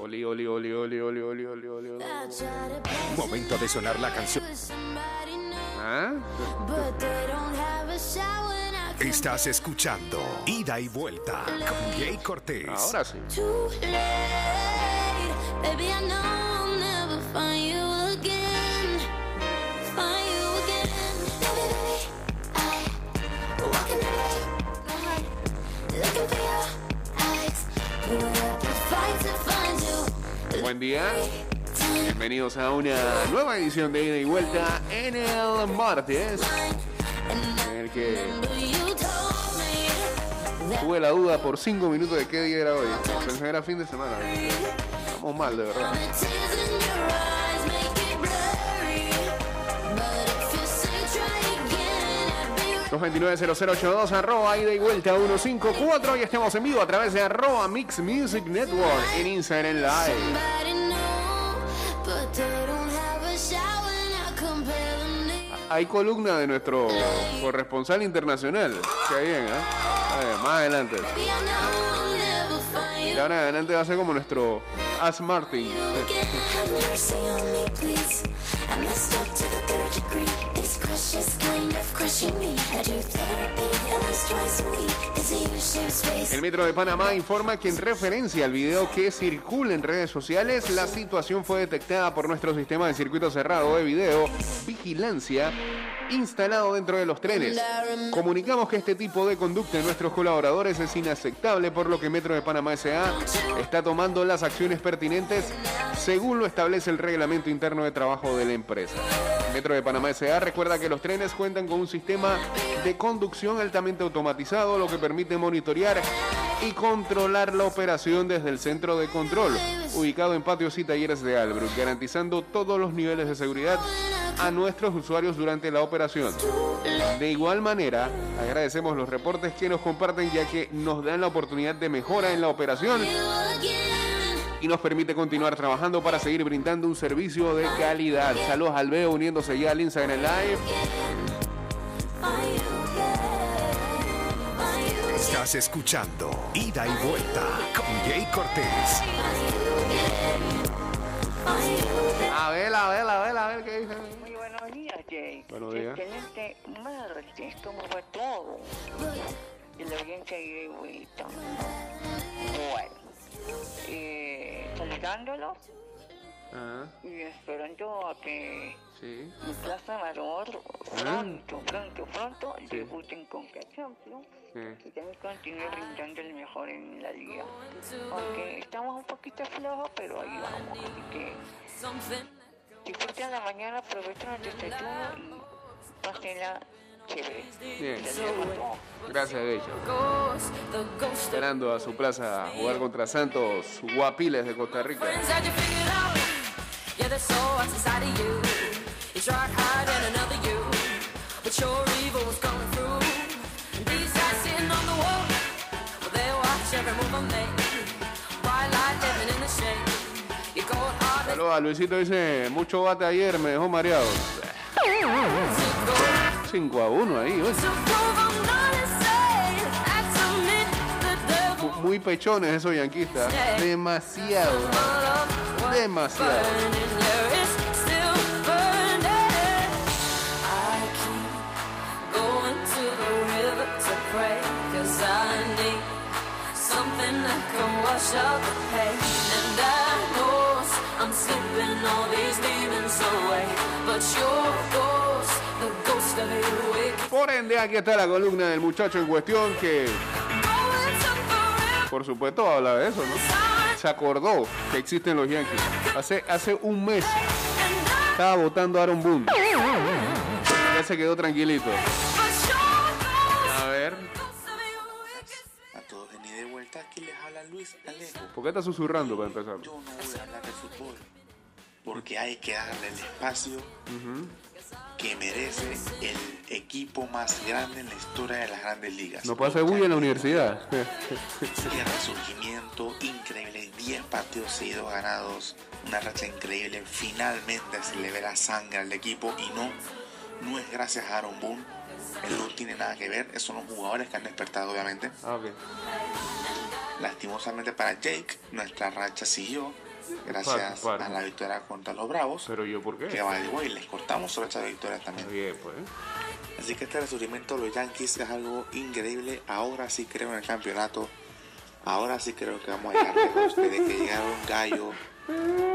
Oli, oli, oli, oli, oli, oli, oli, oli, oli. Momento de sonar la canción. ¿Ah? Estás escuchando Ida y Vuelta con Jay Cortés. Ahora sí. Buen día. Bienvenidos a una nueva edición de Ida y Vuelta en el martes. En el que tuve la duda por 5 minutos de qué día era hoy. Pensé que era fin de semana. Estamos mal, de verdad. 229-0082, arroba ida y vuelta 154 y estamos en vivo a través de arroba Mix Music Network en Instagram Live. Hay columna de nuestro corresponsal internacional. Qué bien, ¿eh? Más adelante. You ahora adelante va a ser como nuestro As Martin. El Metro de Panamá informa que en referencia al video que circula en redes sociales, la situación fue detectada por nuestro sistema de circuito cerrado de video vigilancia instalado dentro de los trenes. Comunicamos que este tipo de conducta de nuestros colaboradores es inaceptable, por lo que Metro de Panamá S.A. está tomando las acciones pertinentes según lo establece el reglamento interno de trabajo de la empresa. Metro de Panamá S.A. recuerda que los trenes cuentan con un sistema de conducción altamente automatizado, lo que permite monitorear y controlar la operación desde el centro de control, ubicado en patios y talleres de Albrook, garantizando todos los niveles de seguridad a nuestros usuarios durante la operación. De igual manera, agradecemos los reportes que nos comparten ya que nos dan la oportunidad de mejora en la operación y nos permite continuar trabajando para seguir brindando un servicio de calidad. Saludos al Veo uniéndose ya al Instagram Live. Estás escuchando Ida y Vuelta con Jay Cortés. A ver, a ver, a ver, a ver buenos días, Jay. Buenos días. Excelente martes, ¿cómo va todo? Y la audiencia de vuelta. Bueno, eh, saludándolos Ah, y esperando a que sí. mi Plaza Mayor pronto, pronto, pronto debuten con Champions Sí. y también continúe brindando el mejor en la liga. Aunque estamos un poquito flojos, pero ahí vamos. Así que disfruten la mañana, aprovechen el desayuno y pásenla chévere. Bien. Gracias, Bella. Esperando a su plaza a jugar contra Santos Guapiles de Costa Rica. Had you figured out? Luisito, a Luisito dice, mucho bate ayer, me dejó mareado. 5 a 1 ahí, oye. Muy pechones esos yanquistas. Demasiado. Demasiado. something that can wash out the pain and I know por ende, aquí está la columna del muchacho en cuestión que, por supuesto, habla de eso, ¿no? Se acordó que existen los Yankees. Hace, hace un mes estaba votando Aaron Boone. Ya se quedó tranquilito. ¿Por qué está susurrando para empezar? Yo no voy a hablar de fútbol, porque hay que darle el espacio que merece el equipo más grande en la historia de las grandes ligas. No pasa bulla en la universidad. Qué resurgimiento increíble, 10 partidos seguidos ganados, una racha increíble. Finalmente se le ve la sangre al equipo y no, no es gracias a Aaron Boone. Él no tiene nada que ver, esos son los jugadores que han despertado, obviamente. Ah, ok. Lastimosamente para Jake, nuestra racha siguió. gracias a la victoria contra los Bravos. Pero yo, ¿por Que qué? by the way, les cortamos sobre esa victoria también. Bien, pues. Así que este resurgimiento de los Yankees es algo increíble. Ahora sí creo en el campeonato. Ahora sí creo que vamos a llegar lejos. Desde que llegaron Gallo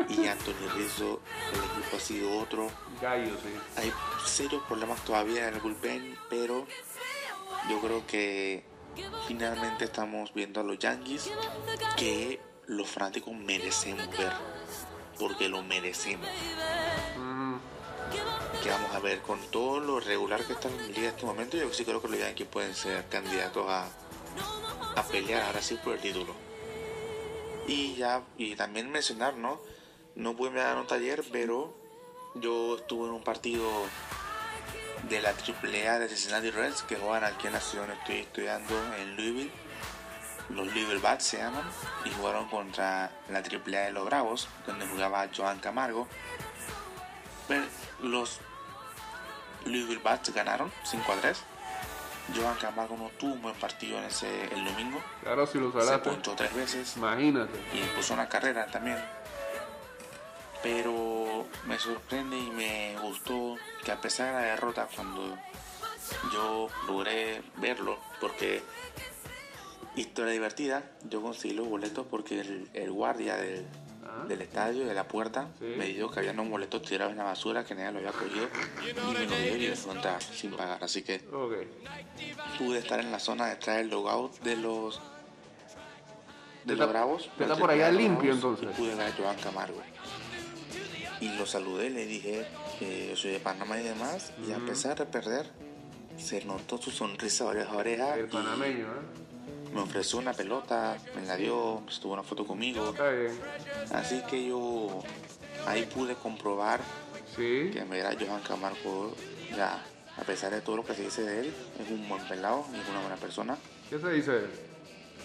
y Anthony Rizzo, el equipo ha sido otro. Gallo, sí. Hay serios problemas todavía en el bullpen, pero yo creo que finalmente estamos viendo a los Yankees que los fanáticos merecemos ver. Porque lo merecemos. Que vamos a ver con todo lo regular que está en la liga en este momento. Yo sí creo que los Yankees pueden ser candidatos a, a pelear ahora sí por el título. Y ya, y también mencionar, ¿no? No pude dar un taller, pero yo estuve en un partido de la AAA de Cincinnati Reds que juegan aquí en la ciudad donde estoy estudiando en Louisville. Los Louisville Bats se llaman y jugaron contra la AAA de los Bravos, donde jugaba Joan Camargo. Pero los Louisville Bats ganaron 5 a 3. Joan Camargo no tuvo un buen partido en ese el domingo. Claro, si lo Se ponchó tres veces Imagínate. y puso una carrera también. Pero me sorprende y me gustó que a pesar de la derrota, cuando yo logré verlo, porque historia divertida, yo conseguí los boletos porque el, el guardia del, Ah. del estadio, de la puerta, Sí. me dijo que había unos boletos tirados en la basura que nadie lo había cogido y me lo dio y me fue entrar sin pagar. Así que pude estar en la zona detrás del logout de los de los Bravos. está los por allá limpio, y entonces. pude ver a Joan Camargo. Y lo saludé, le dije que yo soy de Panamá y demás. Y a pesar de perder, se notó su sonrisa oreja a oreja. El panameño, ¿eh? Me ofreció una pelota, me la dio, estuvo una foto conmigo. Está bien. Así que yo ahí pude comprobar Sí. que en verdad Johan Camargo, ya, a pesar de todo lo que se dice de él, es un buen pelado es una buena persona. ¿Qué se dice? de él?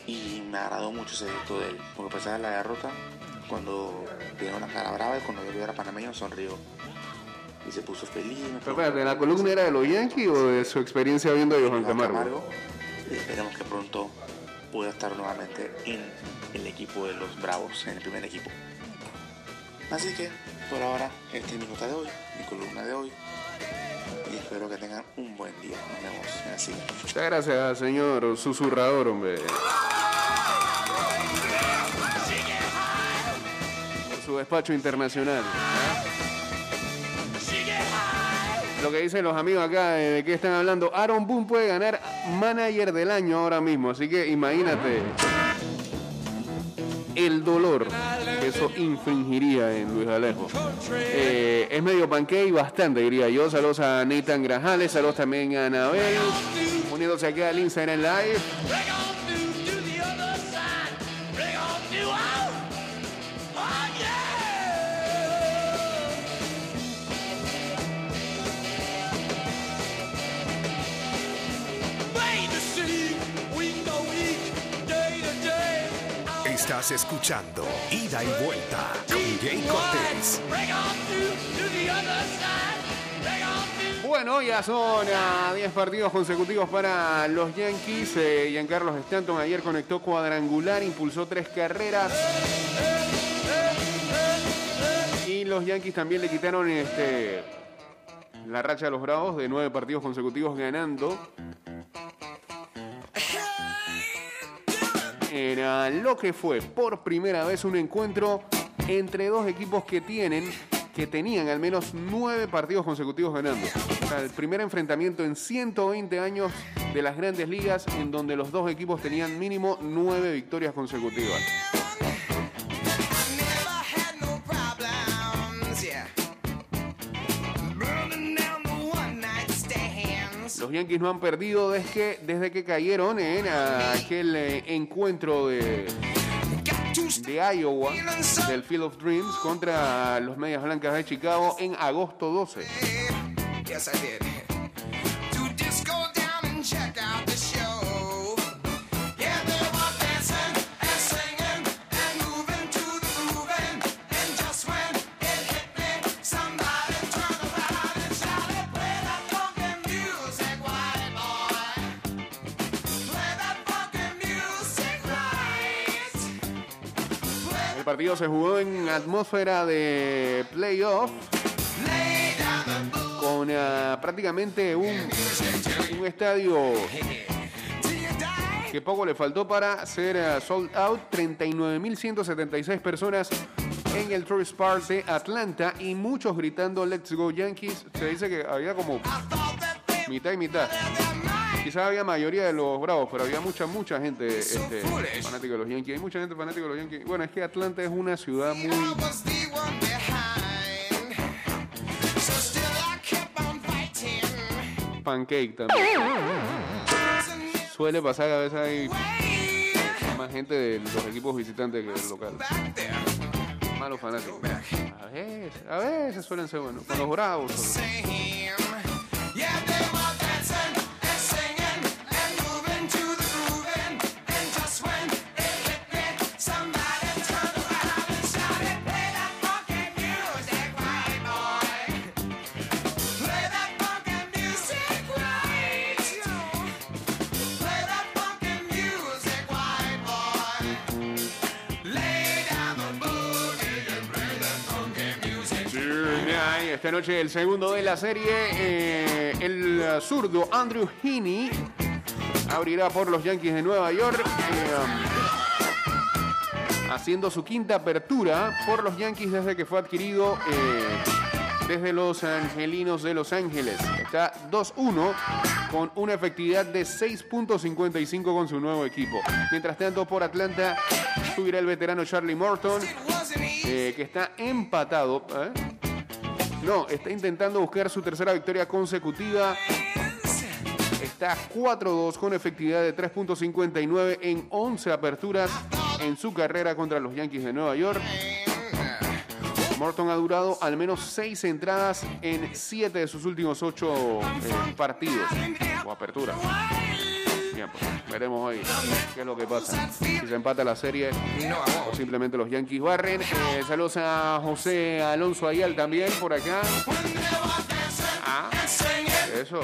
Y me agradó mucho ese gesto de él, porque a pesar de la derrota, cuando tiene una cara brava y cuando yo era panameño sonrió. Y se puso feliz. me Pero espérate, ¿la columna era de los Yankees o de su experiencia viendo a Johan Camargo? Y esperemos que pronto pueda estar nuevamente en el equipo de los Bravos, en el primer equipo. Así que, por ahora, esta es mi nota de hoy, mi columna de hoy. Y espero que tengan un buen día. Nos vemos en la siguiente. Muchas gracias, señor susurrador, hombre. Despacho internacional. Lo que dicen los amigos acá, eh, de qué están hablando, Aaron Boone puede ganar manager del año ahora mismo, así que imagínate el dolor que eso infringiría en Luis Alejo. Eh, es medio panque y bastante, diría yo. Saludos a Nathan Grajales, saludos también a Anabel, uniéndose aquí al Instagram Live. Estás escuchando Ida y Vuelta con Jay Cortés. Bueno, ya son ah, 10 partidos consecutivos para los Yankees. Eh, Giancarlos Stanton ayer conectó cuadrangular, impulsó tres carreras. Y los Yankees también le quitaron este, la racha de los Bravos de nueve partidos consecutivos ganando. Era lo que fue por primera vez un encuentro entre dos equipos que tienen, que tenían al menos nueve partidos consecutivos ganando. O sea, el primer enfrentamiento en 120 años de las grandes ligas en donde los dos equipos tenían mínimo nueve victorias consecutivas. Los Yankees no han perdido desde que, desde que cayeron en aquel eh, encuentro de, de Iowa, del Field of Dreams, contra los Medias Blancas de Chicago en agosto 12. Yes, I did. El partido se jugó en atmósfera de playoff con ah, prácticamente un, estadio que poco le faltó para ser ah, sold out. 39.176 personas en el Tourist Park de Atlanta y muchos gritando Let's Go Yankees. Se dice que había como mitad y mitad. Quizás había mayoría de los bravos, pero había mucha, mucha gente este, fanática de los Yankees. Hay mucha gente fanática de los Yankees. Bueno, es que Atlanta es una ciudad muy pancake también. Suele pasar a veces hay más gente de los equipos visitantes que del local. Malos fanáticos. A veces, a veces suelen ser buenos. Con los bravos. solo. Esta noche el segundo de la serie, eh, el zurdo Andrew Heaney abrirá por los Yankees de Nueva York, eh, haciendo su quinta apertura por los Yankees desde que fue adquirido eh, desde los Angelinos de Los Ángeles. Está 2-1 con una efectividad de 6.55 con su nuevo equipo. Mientras tanto, por Atlanta subirá el veterano Charlie Morton. Que está empatado. No, está intentando buscar su tercera victoria consecutiva. Está 4-2 con efectividad de 3.59 en 11 aperturas en su carrera contra los Yankees de Nueva York. Morton ha durado al menos 6 entradas en 7 de sus últimos 8 partidos o aperturas. Veremos hoy qué es lo que pasa. Si se empata la serie o simplemente los Yankees barren. Eh, saludos a José Alonso Ayal también por acá. Ah, eso.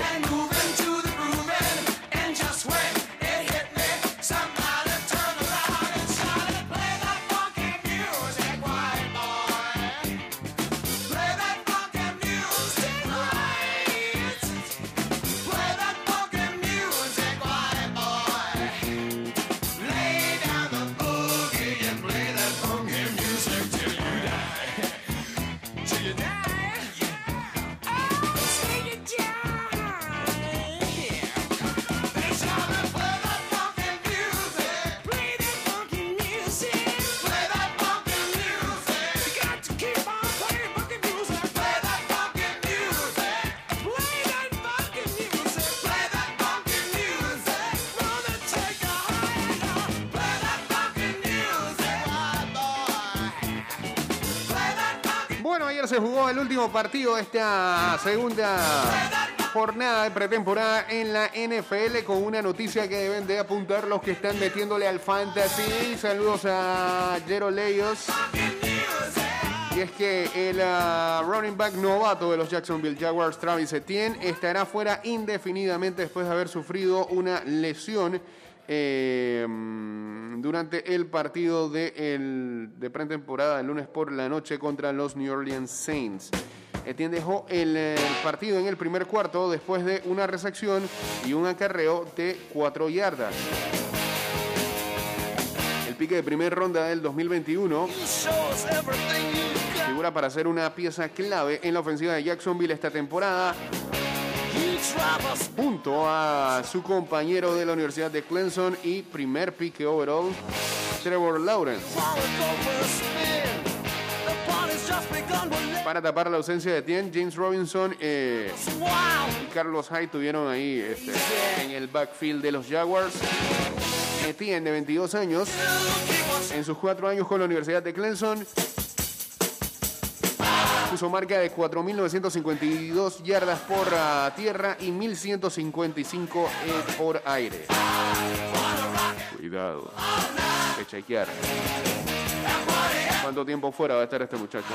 Bueno, ayer se jugó el último partido de esta segunda jornada de pretemporada en la NFL con una noticia que deben de apuntar los que están metiéndole al fantasy. Saludos a Jero Leyos. Y es que el ah, running back novato de los Jacksonville Jaguars, Travis Etienne, estará fuera indefinidamente después de haber sufrido una lesión mm, durante el partido de, el- de pretemporada el lunes por la noche contra los New Orleans Saints. Etienne dejó el, partido en el primer cuarto después de una recepción y un acarreo de cuatro yardas. El pique de primer ronda del 2021 figura para ser una pieza clave en la ofensiva de Jacksonville esta temporada. Junto a su compañero de la Universidad de Clemson y primer pique overall, Trevor Lawrence. Para tapar la ausencia de Tien, James Robinson eh, y Carlos Hyde tuvieron ahí este, en el backfield de los Jaguars. Etienne, de 22 años, en sus cuatro años con la Universidad de Clemson, puso marca de 4.952 yardas por ah, tierra y 1.155 eh, por aire. Cuidado, que chequear. ¿Cuánto tiempo fuera va a estar este muchacho?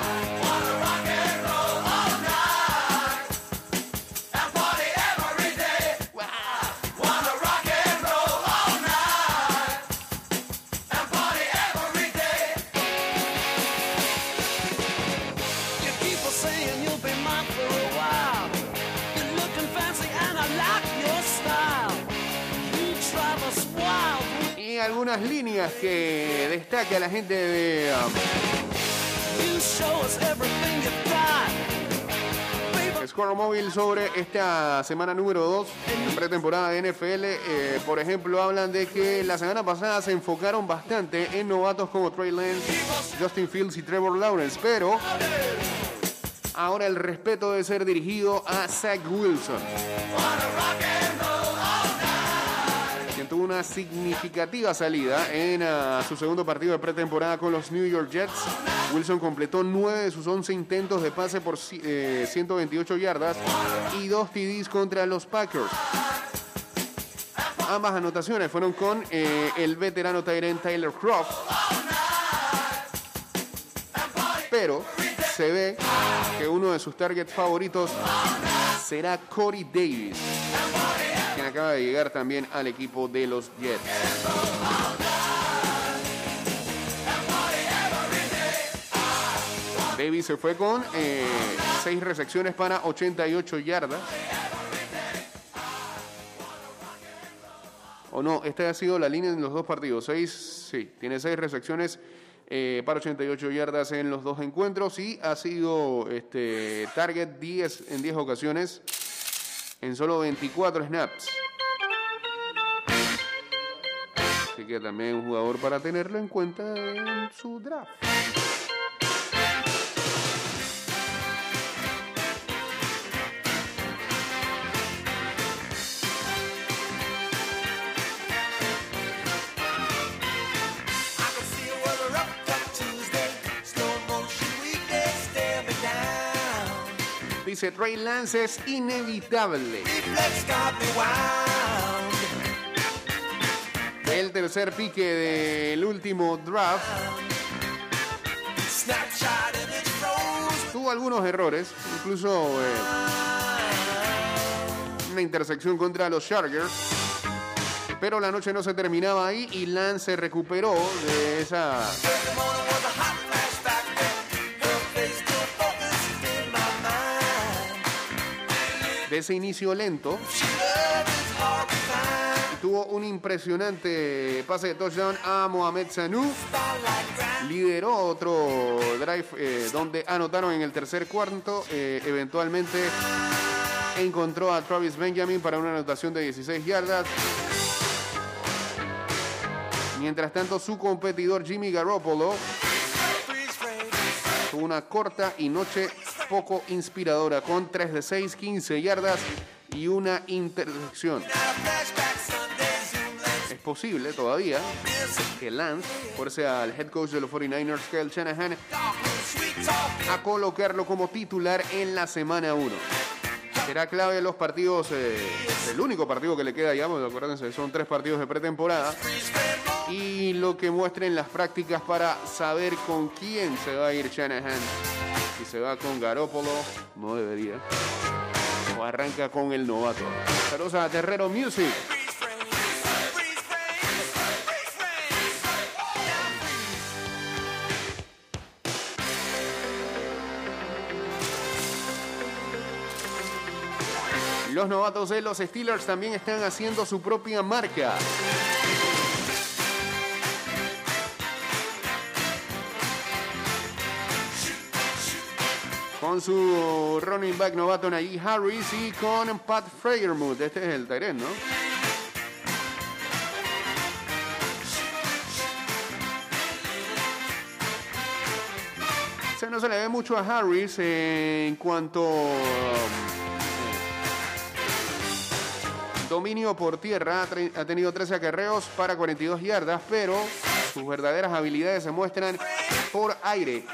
Algunas líneas que destaca la gente de um, Score Móvil sobre esta semana número 2 de pretemporada de NFL. Eh, por ejemplo, hablan de que la semana pasada se enfocaron bastante en novatos como Trey Lance, Justin Fields y Trevor Lawrence, pero ahora el respeto debe ser dirigido a Zach Wilson. Tuvo una significativa salida en ah, su segundo partido de pretemporada con los New York Jets. Wilson completó 9 de sus 11 intentos de pase por ci- eh, 128 yardas y dos TDs contra los Packers. Ambas anotaciones fueron con eh, el veterano Tyrant Tyler Croft. Pero se ve que uno de sus targets favoritos será Corey Davis, quien acaba de llegar también al equipo de los Jets. Davis se fue con 6 recepciones para 88 yardas. O no, esta ha sido la línea en los dos partidos. Seis, sí, tiene 6 recepciones eh, para 88 yardas en los dos encuentros y ha sido este, target 10 en 10 ocasiones en solo 24 snaps. Así que también un jugador para tenerlo en cuenta en su draft. Dice Trey Lance es inevitable. El tercer pique del último draft tuvo algunos errores, incluso eh, una intersección contra los Chargers. Pero la noche no se terminaba ahí y Lance recuperó de esa de ese inicio lento. Tuvo un impresionante pase de touchdown a Mohamed Sanu. Lideró otro drive eh, donde anotaron en el tercer cuarto. Eh, eventualmente encontró a Travis Benjamin para una anotación de 16 yardas. Mientras tanto, su competidor Jimmy Garoppolo tuvo una corta y noche poco inspiradora con 3 de 6, 15 yardas y una lens. Es posible todavía que Lance fuerce al head coach de los 49ers, Kyle Shanahan, a colocarlo como titular en la semana 1. Será clave los partidos, eh, el único partido que le queda porque acuérdense, son tres partidos de pretemporada, y lo que muestren las prácticas para saber con quién se va a ir Shanahan. Se va con Garópolo, no debería, o arranca con el novato. Saludos a Terrero Music. Los novatos de los Steelers también están haciendo su propia marca. Su running back novato Najee Harris y con Pat Freyermuth. Este es el Tyrant, ¿no? Se no se le ve mucho a Harris en cuanto um, dominio por tierra. Ha tenido 13 acarreos para 42 yardas, pero sus verdaderas habilidades se muestran por aire.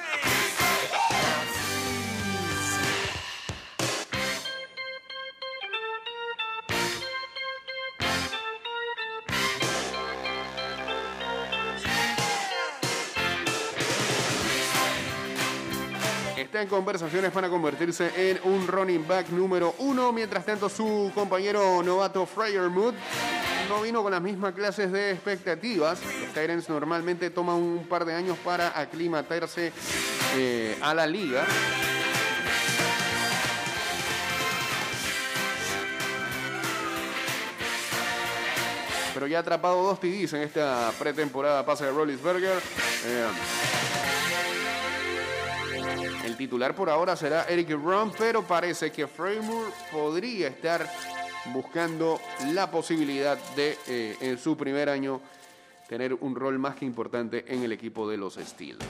En conversaciones para convertirse en un running back número uno. Mientras tanto, su compañero novato Freyermuth no vino con las mismas clases de expectativas. Los Tyrants normalmente toman un par de años para aclimatarse eh, a la liga. pero ya atrapado dos TDs en esta pretemporada pase de Rollinsberger. Eh, el titular por ahora será Eric Ron, pero parece que Framer podría estar buscando la posibilidad de, eh, en su primer año, tener un rol más que importante en el equipo de los Steelers.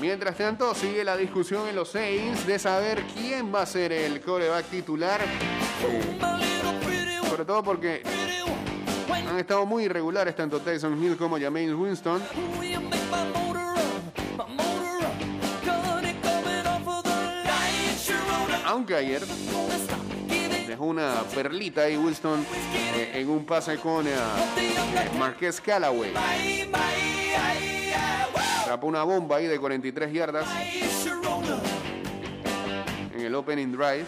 Mientras tanto, sigue la discusión en los Saints de saber quién va a ser el coreback titular. Sobre todo porque han estado muy irregulares tanto Tyson Hill como Jameis Winston. Aunque ayer dejó una perlita ahí Winston eh, en un pase con eh, eh, Marqués Callaway. Atrapó una bomba ahí de 43 yardas en el opening drive.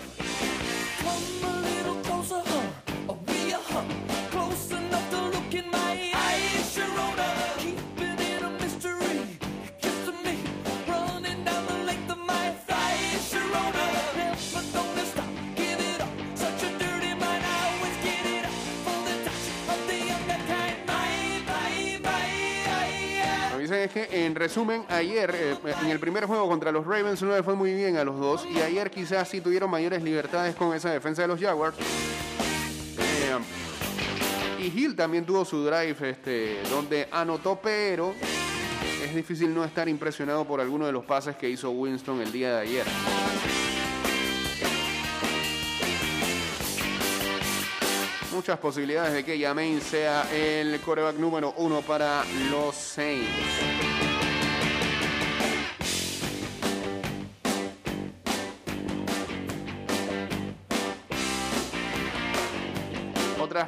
Es que, en resumen, ayer, eh, en el primer juego contra los Ravens, no le fue muy bien a los dos. Y ayer quizás sí tuvieron mayores libertades con esa defensa de los Jaguars. Eh, y Hill también tuvo su drive este, donde anotó, pero es difícil no estar impresionado por alguno de los pases que hizo Winston el día de ayer. Muchas posibilidades de que Yamein sea el coreback número uno para los Saints.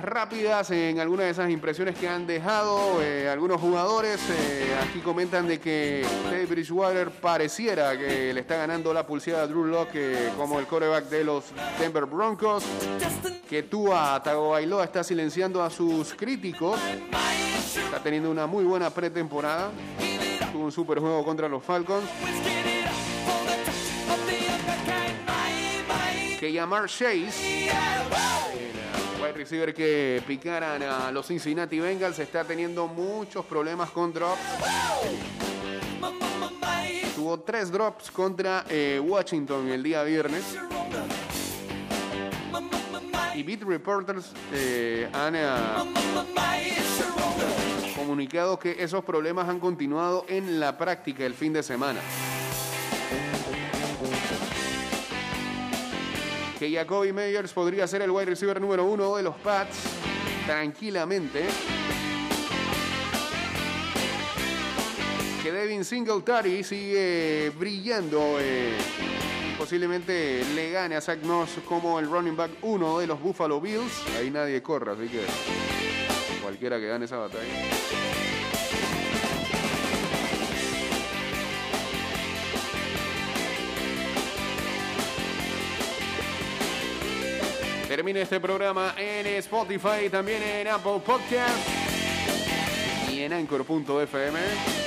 Rápidas en algunas de esas impresiones que han dejado eh, algunos jugadores. eh, aquí comentan de que Teddy Bridgewater pareciera que le está ganando la pulseada a Drew Locke eh, como el coreback de los Denver Broncos. Que Tua Tagovailoa está silenciando a sus críticos. Está teniendo una muy buena pretemporada. Tuvo un super juego contra los Falcons. Que llamar Chase, wide receiver que picaran a los Cincinnati Bengals, está teniendo muchos problemas con drops. Tuvo tres drops contra eh, Washington el día viernes. Y Beat Reporters eh, han ah, comunicado que esos problemas han continuado en la práctica el fin de semana. Que Jacoby Meyers podría ser el wide receiver número uno de los Pats tranquilamente. Que Devin Singletary sigue brillando. eh, posiblemente le gane a Zach Moss como el running back uno de los Buffalo Bills. Ahí nadie corre, así que cualquiera que gane esa batalla. Termina este programa en Spotify, también en Apple Podcast y en Anchor.fm.